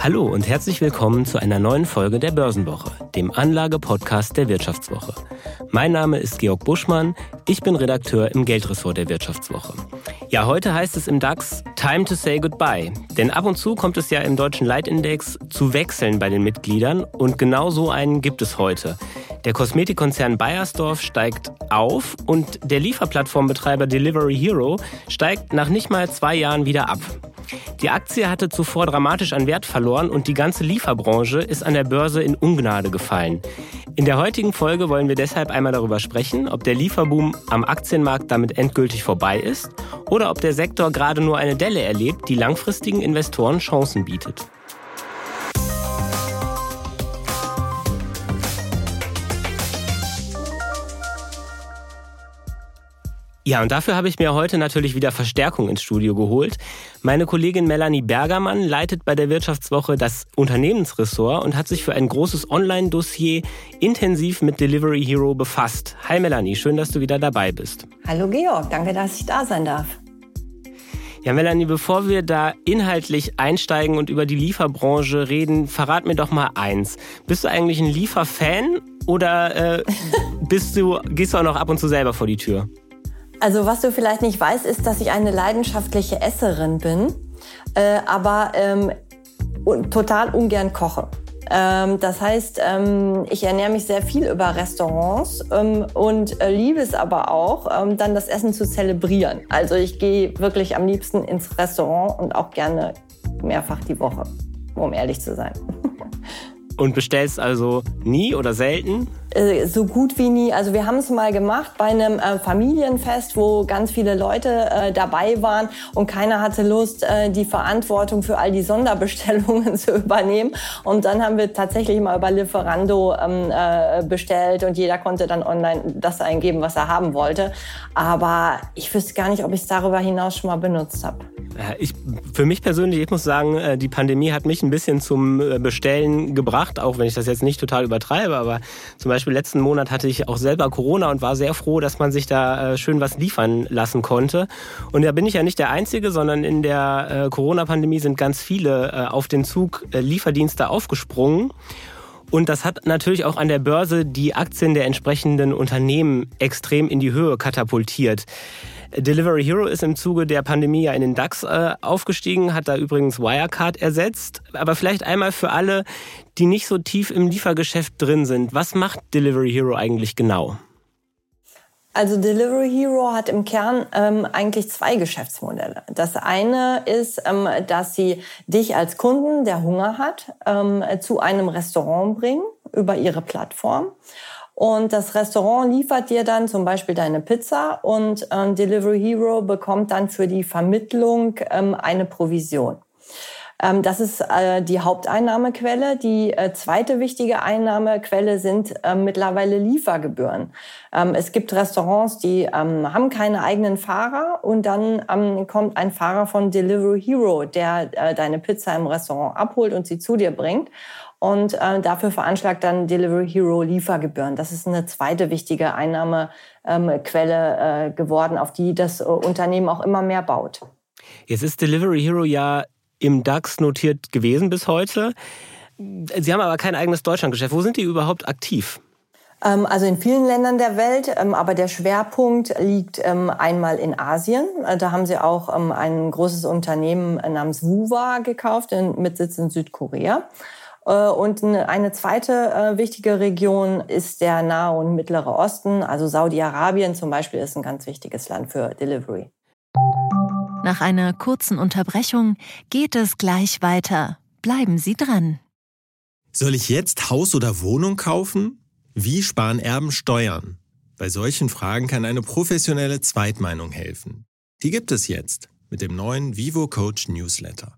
Hallo und herzlich willkommen zu einer neuen Folge der Börsenwoche, dem Anlage-Podcast der Wirtschaftswoche. Mein Name ist Georg Buschmann, ich bin Redakteur im Geldressort der Wirtschaftswoche. Ja, heute heißt es im DAX Time to say goodbye. Denn ab und zu kommt es ja im deutschen Leitindex zu Wechseln bei den Mitgliedern und genau so einen gibt es heute. Der Kosmetikkonzern Bayersdorf steigt auf und der Lieferplattformbetreiber Delivery Hero steigt nach nicht mal zwei Jahren wieder ab. Die Aktie hatte zuvor dramatisch an Wert verloren und die ganze Lieferbranche ist an der Börse in Ungnade gefallen. In der heutigen Folge wollen wir deshalb einmal darüber sprechen, ob der Lieferboom am Aktienmarkt damit endgültig vorbei ist oder ob der Sektor gerade nur eine Delle erlebt, die langfristigen Investoren Chancen bietet. Ja, und dafür habe ich mir heute natürlich wieder Verstärkung ins Studio geholt. Meine Kollegin Melanie Bergermann leitet bei der Wirtschaftswoche das Unternehmensressort und hat sich für ein großes Online-Dossier intensiv mit Delivery Hero befasst. Hi Melanie, schön, dass du wieder dabei bist. Hallo Georg, danke, dass ich da sein darf. Ja, Melanie, bevor wir da inhaltlich einsteigen und über die Lieferbranche reden, verrat mir doch mal eins. Bist du eigentlich ein Lieferfan oder äh, bist du, gehst du auch noch ab und zu selber vor die Tür? Also was du vielleicht nicht weißt, ist, dass ich eine leidenschaftliche Esserin bin, äh, aber ähm, total ungern koche. Ähm, das heißt, ähm, ich ernähre mich sehr viel über Restaurants ähm, und äh, liebe es aber auch, ähm, dann das Essen zu zelebrieren. Also ich gehe wirklich am liebsten ins Restaurant und auch gerne mehrfach die Woche, um ehrlich zu sein. Und bestellst also nie oder selten? Äh, so gut wie nie. Also wir haben es mal gemacht bei einem äh, Familienfest, wo ganz viele Leute äh, dabei waren und keiner hatte Lust, äh, die Verantwortung für all die Sonderbestellungen zu übernehmen. Und dann haben wir tatsächlich mal über Lieferando ähm, äh, bestellt und jeder konnte dann online das eingeben, was er haben wollte. Aber ich wüsste gar nicht, ob ich es darüber hinaus schon mal benutzt habe. Ich, für mich persönlich, ich muss sagen, äh, die Pandemie hat mich ein bisschen zum Bestellen gebracht, auch wenn ich das jetzt nicht total übertreibe, aber zum Beispiel letzten Monat hatte ich auch selber Corona und war sehr froh, dass man sich da äh, schön was liefern lassen konnte. Und da bin ich ja nicht der Einzige, sondern in der äh, Corona-Pandemie sind ganz viele auf den Zug Lieferdienste aufgesprungen. Und das hat natürlich auch an der Börse die Aktien der entsprechenden Unternehmen extrem in die Höhe katapultiert. Delivery Hero ist im Zuge der Pandemie ja in den DAX äh, aufgestiegen, hat da übrigens Wirecard ersetzt. Aber vielleicht einmal für alle, die nicht so tief im Liefergeschäft drin sind. Was macht Delivery Hero eigentlich genau? Also Delivery Hero hat im Kern ähm, eigentlich zwei Geschäftsmodelle. Das eine ist, ähm, dass sie dich als Kunden, der Hunger hat, ähm, zu einem Restaurant bringen über ihre Plattform. Und das Restaurant liefert dir dann zum Beispiel deine Pizza und ähm, Delivery Hero bekommt dann für die Vermittlung ähm, eine Provision. Ähm, das ist äh, die Haupteinnahmequelle. Die äh, zweite wichtige Einnahmequelle sind äh, mittlerweile Liefergebühren. Ähm, es gibt Restaurants, die ähm, haben keine eigenen Fahrer und dann ähm, kommt ein Fahrer von Delivery Hero, der äh, deine Pizza im Restaurant abholt und sie zu dir bringt. Und äh, dafür veranschlagt dann Delivery Hero Liefergebühren. Das ist eine zweite wichtige Einnahmequelle ähm, äh, geworden, auf die das äh, Unternehmen auch immer mehr baut. Jetzt ist Delivery Hero ja im DAX notiert gewesen bis heute. Sie haben aber kein eigenes Deutschlandgeschäft. Wo sind die überhaupt aktiv? Ähm, also in vielen Ländern der Welt, ähm, aber der Schwerpunkt liegt einmal in Asien. Äh, da haben sie auch ein großes Unternehmen namens Wuwa gekauft mit Sitz in Südkorea. Äh, und eine zweite äh, wichtige Region ist der Nahe und Mittlere Osten. Also Saudi-Arabien zum Beispiel ist ein ganz wichtiges Land für Delivery. Nach einer kurzen Unterbrechung geht es gleich weiter. Bleiben Sie dran. Soll ich jetzt Haus oder Wohnung kaufen? Wie sparen Erben Steuern? Bei solchen Fragen kann eine professionelle Zweitmeinung helfen. Die gibt es jetzt mit dem neuen Vivo Coach Newsletter.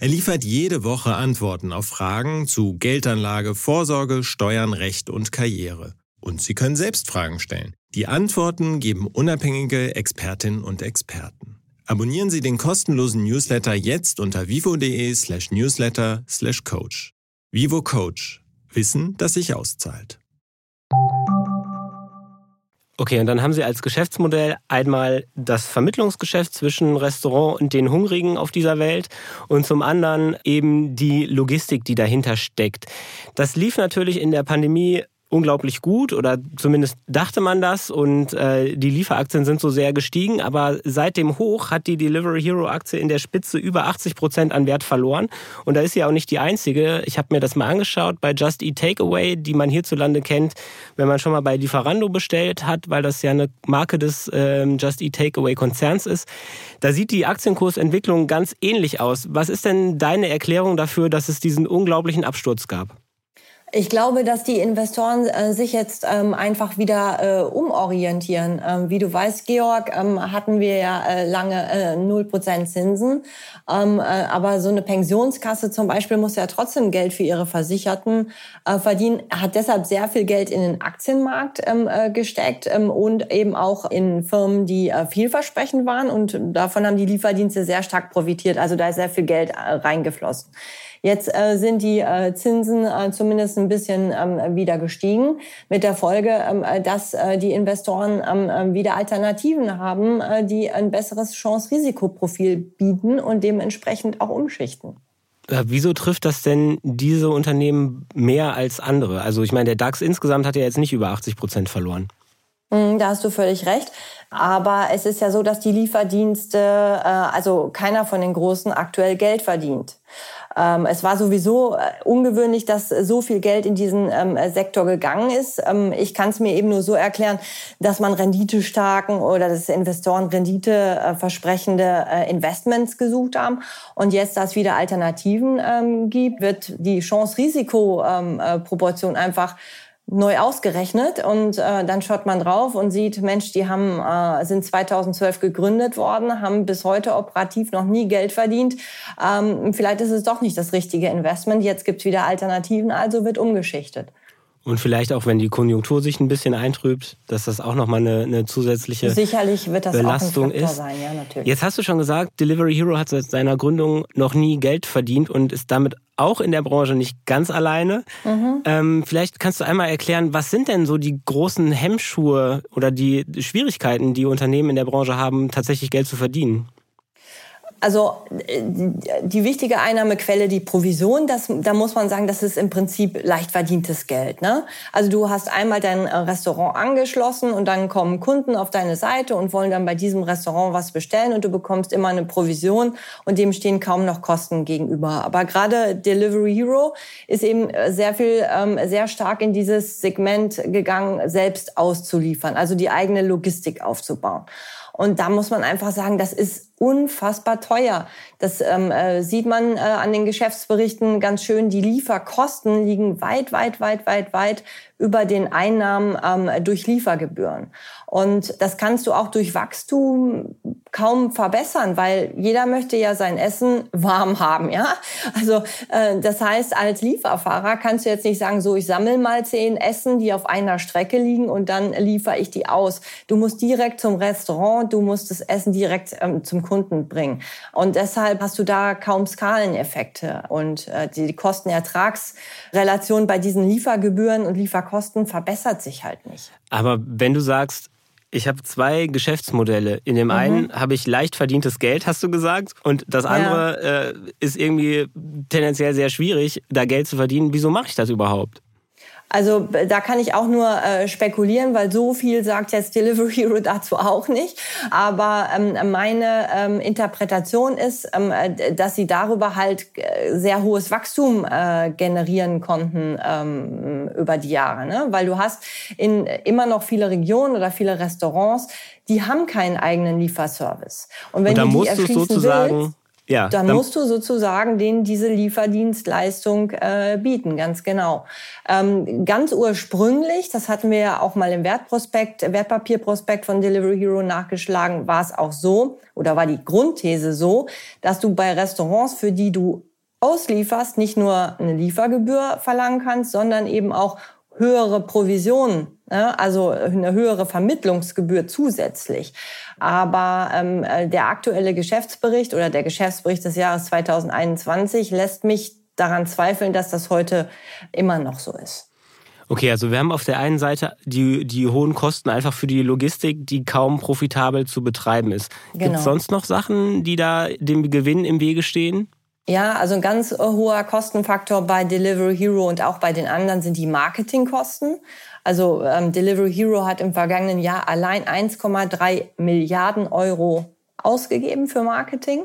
Er liefert jede Woche Antworten auf Fragen zu Geldanlage, Vorsorge, Steuern, Recht und Karriere. Und Sie können selbst Fragen stellen. Die Antworten geben unabhängige Expertinnen und Experten. Abonnieren Sie den kostenlosen Newsletter jetzt unter vivo.de slash newsletter slash coach. Vivo Coach. Wissen, das sich auszahlt. Okay, und dann haben Sie als Geschäftsmodell einmal das Vermittlungsgeschäft zwischen Restaurant und den Hungrigen auf dieser Welt und zum anderen eben die Logistik, die dahinter steckt. Das lief natürlich in der Pandemie unglaublich gut oder zumindest dachte man das und äh, die Lieferaktien sind so sehr gestiegen, aber seit dem Hoch hat die Delivery Hero Aktie in der Spitze über 80 Prozent an Wert verloren und da ist sie auch nicht die einzige. Ich habe mir das mal angeschaut bei Just Eat Takeaway, die man hierzulande kennt, wenn man schon mal bei Lieferando bestellt hat, weil das ja eine Marke des äh, Just Eat Takeaway Konzerns ist. Da sieht die Aktienkursentwicklung ganz ähnlich aus. Was ist denn deine Erklärung dafür, dass es diesen unglaublichen Absturz gab? Ich glaube, dass die Investoren äh, sich jetzt ähm, einfach wieder äh, umorientieren. Ähm, wie du weißt, Georg, ähm, hatten wir ja äh, lange äh, null Prozent Zinsen. Ähm, äh, aber so eine Pensionskasse zum Beispiel muss ja trotzdem Geld für ihre Versicherten äh, verdienen, hat deshalb sehr viel Geld in den Aktienmarkt ähm, äh, gesteckt ähm, und eben auch in Firmen, die vielversprechend waren. Und davon haben die Lieferdienste sehr stark profitiert. Also da ist sehr viel Geld reingeflossen. Jetzt äh, sind die äh, Zinsen äh, zumindest ein bisschen ähm, wieder gestiegen, mit der Folge, ähm, äh, dass äh, die Investoren ähm, äh, wieder Alternativen haben, äh, die ein besseres Chance-Risikoprofil bieten und dementsprechend auch umschichten. Wieso trifft das denn diese Unternehmen mehr als andere? Also ich meine, der DAX insgesamt hat ja jetzt nicht über 80 Prozent verloren. Hm, da hast du völlig recht. Aber es ist ja so, dass die Lieferdienste, äh, also keiner von den Großen aktuell Geld verdient. Ähm, es war sowieso äh, ungewöhnlich, dass so viel Geld in diesen ähm, Sektor gegangen ist. Ähm, ich kann es mir eben nur so erklären, dass man renditestarken oder dass Investoren Rendite äh, äh, Investments gesucht haben und jetzt, dass wieder Alternativen ähm, gibt, wird die Chance-Risiko-Proportion ähm, äh, einfach neu ausgerechnet und äh, dann schaut man drauf und sieht, Mensch, die haben äh, sind 2012 gegründet worden, haben bis heute operativ noch nie Geld verdient. Ähm, vielleicht ist es doch nicht das richtige Investment. Jetzt gibt's wieder Alternativen, also wird umgeschichtet. Und vielleicht auch, wenn die Konjunktur sich ein bisschen eintrübt, dass das auch nochmal eine, eine zusätzliche Sicherlich wird das Belastung auch ein ist. Sein, ja, natürlich. Jetzt hast du schon gesagt, Delivery Hero hat seit seiner Gründung noch nie Geld verdient und ist damit auch in der Branche nicht ganz alleine. Mhm. Ähm, vielleicht kannst du einmal erklären, was sind denn so die großen Hemmschuhe oder die Schwierigkeiten, die Unternehmen in der Branche haben, tatsächlich Geld zu verdienen? Also äh, die wichtige Einnahmequelle, die Provision, das, da muss man sagen, das ist im Prinzip leicht verdientes Geld. Ne? Also du hast einmal dein äh, Restaurant angeschlossen und dann kommen Kunden auf deine Seite und wollen dann bei diesem Restaurant was bestellen und du bekommst immer eine Provision und dem stehen kaum noch Kosten gegenüber. Aber gerade Delivery Hero ist eben äh, sehr viel, ähm, sehr stark in dieses Segment gegangen, selbst auszuliefern, also die eigene Logistik aufzubauen. Und da muss man einfach sagen, das ist unfassbar teuer. Das ähm, äh, sieht man äh, an den Geschäftsberichten ganz schön. Die Lieferkosten liegen weit, weit, weit, weit, weit über den Einnahmen ähm, durch Liefergebühren. Und das kannst du auch durch Wachstum kaum verbessern, weil jeder möchte ja sein Essen warm haben, ja. Also äh, das heißt, als Lieferfahrer kannst du jetzt nicht sagen, so ich sammle mal zehn Essen, die auf einer Strecke liegen und dann liefere ich die aus. Du musst direkt zum Restaurant, du musst das Essen direkt ähm, zum Kunden bringen. Und deshalb hast du da kaum Skaleneffekte und äh, die Kostenertragsrelation bei diesen Liefergebühren und Lieferkosten verbessert sich halt nicht. Aber wenn du sagst, ich habe zwei Geschäftsmodelle. In dem mhm. einen habe ich leicht verdientes Geld, hast du gesagt, und das andere ja. äh, ist irgendwie tendenziell sehr schwierig, da Geld zu verdienen. Wieso mache ich das überhaupt? Also da kann ich auch nur äh, spekulieren, weil so viel sagt jetzt Delivery Hero dazu auch nicht. Aber ähm, meine ähm, Interpretation ist, ähm, äh, dass sie darüber halt äh, sehr hohes Wachstum äh, generieren konnten ähm, über die Jahre. Ne? Weil du hast in immer noch viele Regionen oder viele Restaurants, die haben keinen eigenen Lieferservice. Und wenn Und da du die musst du sozusagen willst, ja, dann, dann, musst du sozusagen denen diese Lieferdienstleistung äh, bieten, ganz genau. Ähm, ganz ursprünglich, das hatten wir ja auch mal im Wertprospekt, Wertpapierprospekt von Delivery Hero nachgeschlagen, war es auch so oder war die Grundthese so, dass du bei Restaurants, für die du auslieferst, nicht nur eine Liefergebühr verlangen kannst, sondern eben auch höhere Provisionen, ne? also eine höhere Vermittlungsgebühr zusätzlich. Aber ähm, äh, der aktuelle Geschäftsbericht oder der Geschäftsbericht des Jahres 2021 lässt mich daran zweifeln, dass das heute immer noch so ist. Okay, also wir haben auf der einen Seite die, die hohen Kosten einfach für die Logistik, die kaum profitabel zu betreiben ist. Genau. Gibt es sonst noch Sachen, die da dem Gewinn im Wege stehen? Ja, also ein ganz hoher Kostenfaktor bei Delivery Hero und auch bei den anderen sind die Marketingkosten. Also ähm, Delivery Hero hat im vergangenen Jahr allein 1,3 Milliarden Euro ausgegeben für Marketing.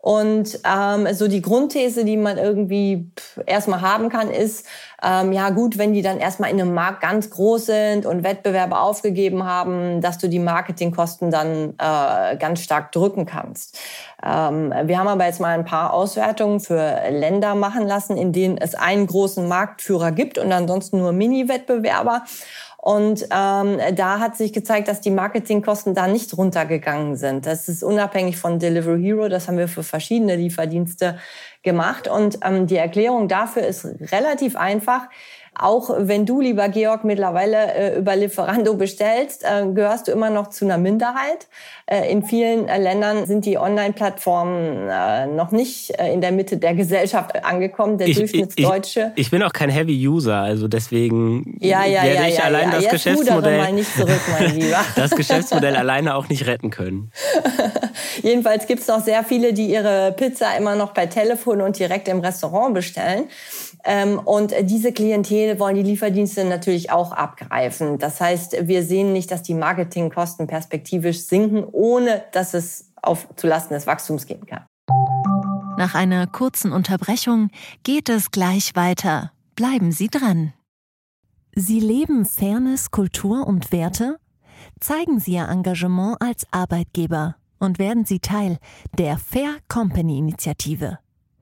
Und ähm, so die Grundthese, die man irgendwie erstmal haben kann, ist, ähm, ja gut, wenn die dann erstmal in einem Markt ganz groß sind und Wettbewerbe aufgegeben haben, dass du die Marketingkosten dann äh, ganz stark drücken kannst. Ähm, wir haben aber jetzt mal ein paar Auswertungen für Länder machen lassen, in denen es einen großen Marktführer gibt und ansonsten nur Mini-Wettbewerber. Und ähm, da hat sich gezeigt, dass die Marketingkosten da nicht runtergegangen sind. Das ist unabhängig von Delivery Hero. Das haben wir für verschiedene Lieferdienste gemacht. Und ähm, die Erklärung dafür ist relativ einfach. Auch wenn du, lieber Georg, mittlerweile äh, über Lieferando bestellst, äh, gehörst du immer noch zu einer Minderheit. Äh, in vielen äh, Ländern sind die Online-Plattformen äh, noch nicht äh, in der Mitte der Gesellschaft angekommen. Der ich, Durchschnittsdeutsche. Ich, ich, bin auch kein Heavy-User, also deswegen ja, ja, werde ja, ich ja, allein das Geschäftsmodell, mal nicht zurück, mein Lieber. das Geschäftsmodell alleine auch nicht retten können. Jedenfalls gibt es noch sehr viele, die ihre Pizza immer noch per Telefon und direkt im Restaurant bestellen. Ähm, und diese Klientel wollen die Lieferdienste natürlich auch abgreifen. Das heißt, wir sehen nicht, dass die Marketingkosten perspektivisch sinken, ohne dass es auf zulasten des Wachstums gehen kann. Nach einer kurzen Unterbrechung geht es gleich weiter. Bleiben Sie dran. Sie leben Fairness, Kultur und Werte? Zeigen Sie Ihr Engagement als Arbeitgeber und werden Sie Teil der Fair Company Initiative.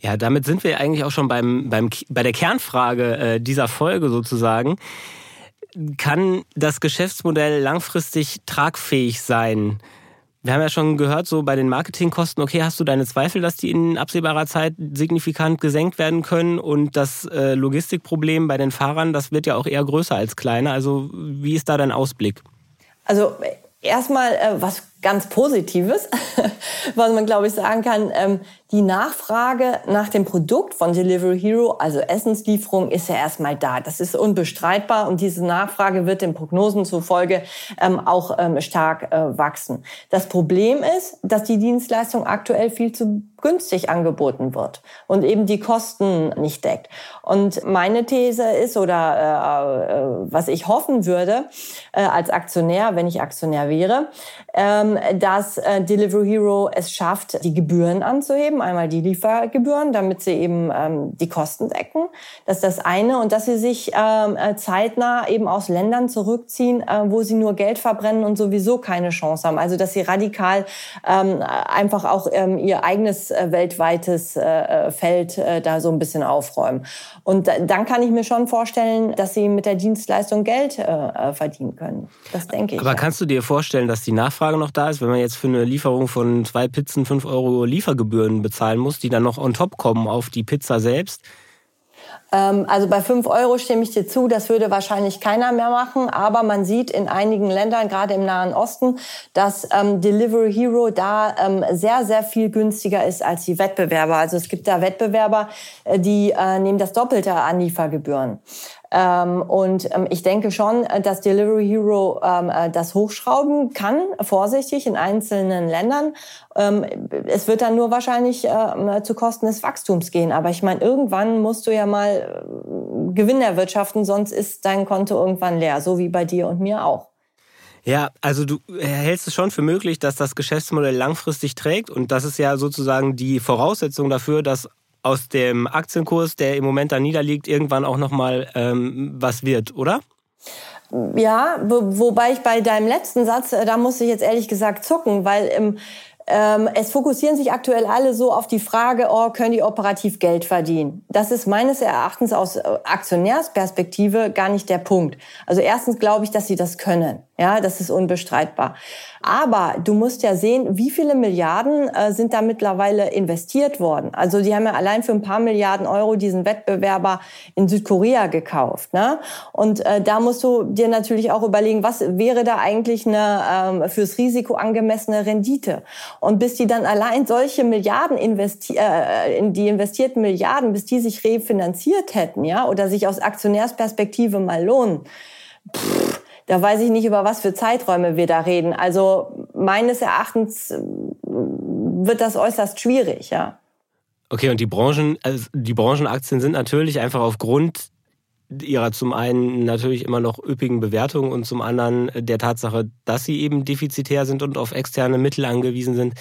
Ja, damit sind wir eigentlich auch schon beim, beim, bei der Kernfrage äh, dieser Folge sozusagen. Kann das Geschäftsmodell langfristig tragfähig sein? Wir haben ja schon gehört, so bei den Marketingkosten, okay, hast du deine Zweifel, dass die in absehbarer Zeit signifikant gesenkt werden können und das äh, Logistikproblem bei den Fahrern, das wird ja auch eher größer als kleiner. Also wie ist da dein Ausblick? Also erstmal äh, was ganz Positives, was man glaube ich sagen kann. Ähm, die Nachfrage nach dem Produkt von Delivery Hero, also Essenslieferung, ist ja erstmal da. Das ist unbestreitbar und diese Nachfrage wird den Prognosen zufolge ähm, auch ähm, stark äh, wachsen. Das Problem ist, dass die Dienstleistung aktuell viel zu günstig angeboten wird und eben die Kosten nicht deckt. Und meine These ist oder äh, äh, was ich hoffen würde äh, als Aktionär, wenn ich Aktionär wäre, ähm, dass äh, Delivery Hero es schafft, die Gebühren anzuheben Einmal die Liefergebühren, damit sie eben ähm, die Kosten decken. Das ist das eine. Und dass sie sich ähm, äh, zeitnah eben aus Ländern zurückziehen, äh, wo sie nur Geld verbrennen und sowieso keine Chance haben. Also dass sie radikal ähm, einfach auch ihr eigenes äh, weltweites äh, äh Feld äh, da so ein bisschen aufräumen. Und dann kann ich mir schon vorstellen, dass sie mit der Dienstleistung Geld äh, äh, verdienen können. Das denke ich. Aber kannst du dir vorstellen, dass die Nachfrage noch da ist, wenn man jetzt für eine Lieferung von zwei Pizzen fünf Euro Liefergebühren bezahlen muss, die dann noch on top kommen auf die Pizza selbst? Ähm, also bei 5 Euro stimme ich dir zu, das würde wahrscheinlich keiner mehr machen. Aber man sieht in einigen Ländern, gerade im Nahen Osten, dass ähm, Delivery Hero da ähm, sehr, sehr viel günstiger ist als die Wettbewerber. Also es gibt da Wettbewerber, äh, die äh, nehmen das Doppelte an Liefergebühren. Ähm, und ähm, ich denke schon, äh, dass Delivery Hero ähm, äh, das hochschrauben kann, vorsichtig in einzelnen Ländern. Ähm, es wird dann nur wahrscheinlich äh, zu Kosten des Wachstums gehen. Aber ich meine, irgendwann musst du ja mal äh, Gewinn erwirtschaften, sonst ist dein Konto irgendwann leer, so wie bei dir und mir auch. Ja, also du hältst es schon für möglich, dass das Geschäftsmodell langfristig trägt und das ist ja sozusagen die Voraussetzung dafür, dass aus dem Aktienkurs, der im Moment da niederliegt, irgendwann auch nochmal ähm, was wird, oder? Ja, wo, wobei ich bei deinem letzten Satz, äh, da muss ich jetzt ehrlich gesagt zucken, weil im ähm, es fokussieren sich aktuell alle so auf die Frage, oh, können die operativ Geld verdienen? Das ist meines Erachtens aus äh, Aktionärsperspektive gar nicht der Punkt. Also erstens glaube ich, dass sie das können. Ja, das ist unbestreitbar. Aber du musst ja sehen, wie viele Milliarden äh, sind da mittlerweile investiert worden. Also die haben ja allein für ein paar Milliarden Euro diesen Wettbewerber in Südkorea gekauft. Ne? Und äh, da musst du dir natürlich auch überlegen, was wäre da eigentlich eine ähm, fürs Risiko angemessene Rendite. Und bis die dann allein solche Milliarden investi äh, in die investierten Milliarden, bis die sich refinanziert hätten, ja, oder sich aus Aktionärsperspektive mal lohnen. Pff, da weiß ich nicht, über was für Zeiträume wir da reden. Also meines Erachtens äh, wird das äußerst schwierig, ja. Okay, und die Branchen, also die Branchenaktien sind natürlich einfach aufgrund ihrer zum einen natürlich immer noch üppigen Bewertung und zum anderen der Tatsache, dass sie eben defizitär sind und auf externe Mittel angewiesen sind,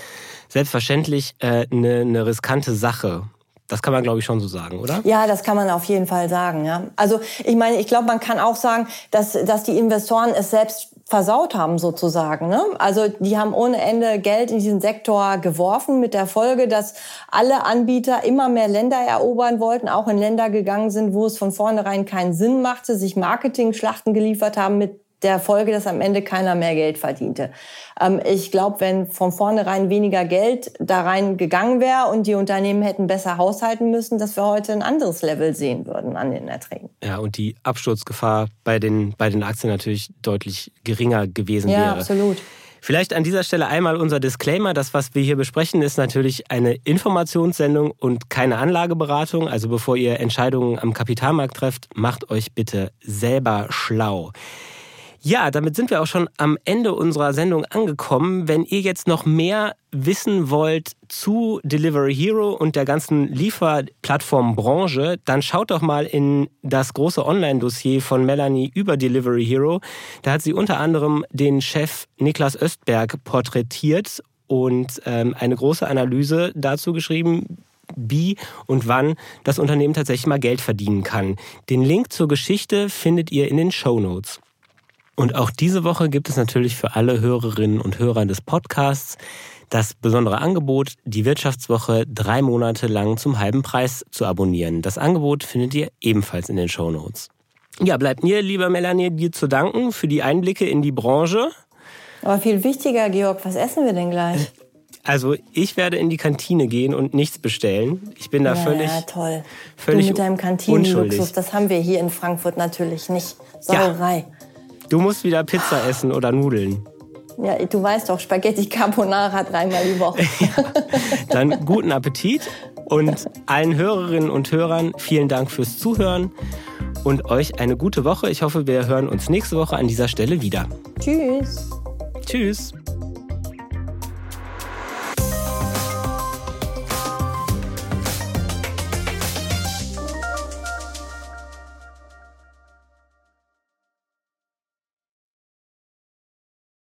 selbstverständlich äh, eine, eine riskante Sache. Das kann man, glaube ich, schon so sagen, oder? Ja, das kann man auf jeden Fall sagen. Ja. Also ich meine, ich glaube, man kann auch sagen, dass, dass die Investoren es selbst versaut haben sozusagen. Ne? Also die haben ohne Ende Geld in diesen Sektor geworfen mit der Folge, dass alle Anbieter immer mehr Länder erobern wollten, auch in Länder gegangen sind, wo es von vornherein keinen Sinn machte, sich Marketing-Schlachten geliefert haben mit der Folge, dass am Ende keiner mehr Geld verdiente. Ähm, ich glaube, wenn von vornherein weniger Geld da rein gegangen wäre und die Unternehmen hätten besser haushalten müssen, dass wir heute ein anderes Level sehen würden an den Erträgen. Ja, und die Absturzgefahr bei den, bei den Aktien natürlich deutlich geringer gewesen ja, wäre. Ja, absolut. Vielleicht an dieser Stelle einmal unser Disclaimer. Das, was wir hier besprechen, ist natürlich eine Informationssendung und keine Anlageberatung. Also bevor ihr Entscheidungen am Kapitalmarkt trefft, macht euch bitte selber schlau. Ja, damit sind wir auch schon am Ende unserer Sendung angekommen. Wenn ihr jetzt noch mehr wissen wollt zu Delivery Hero und der ganzen Lieferplattformbranche, dann schaut doch mal in das große Online-Dossier von Melanie über Delivery Hero. Da hat sie unter anderem den Chef Niklas Östberg porträtiert und ähm, eine große Analyse dazu geschrieben, wie und wann das Unternehmen tatsächlich mal Geld verdienen kann. Den Link zur Geschichte findet ihr in den Show Notes. Und auch diese Woche gibt es natürlich für alle Hörerinnen und Hörer des Podcasts das besondere Angebot, die Wirtschaftswoche drei Monate lang zum halben Preis zu abonnieren. Das Angebot findet ihr ebenfalls in den Show Notes. Ja, bleibt mir, lieber Melanie, dir zu danken für die Einblicke in die Branche. Aber viel wichtiger, Georg, was essen wir denn gleich? Also ich werde in die Kantine gehen und nichts bestellen. Ich bin da ja, völlig, ja, toll. völlig du mit deinem Kantinenluxus, das haben wir hier in Frankfurt natürlich nicht. Sauerei. Ja. Du musst wieder Pizza essen oder Nudeln. Ja, du weißt doch, Spaghetti Carbonara dreimal die Woche. ja. Dann guten Appetit und allen Hörerinnen und Hörern vielen Dank fürs Zuhören und euch eine gute Woche. Ich hoffe, wir hören uns nächste Woche an dieser Stelle wieder. Tschüss. Tschüss.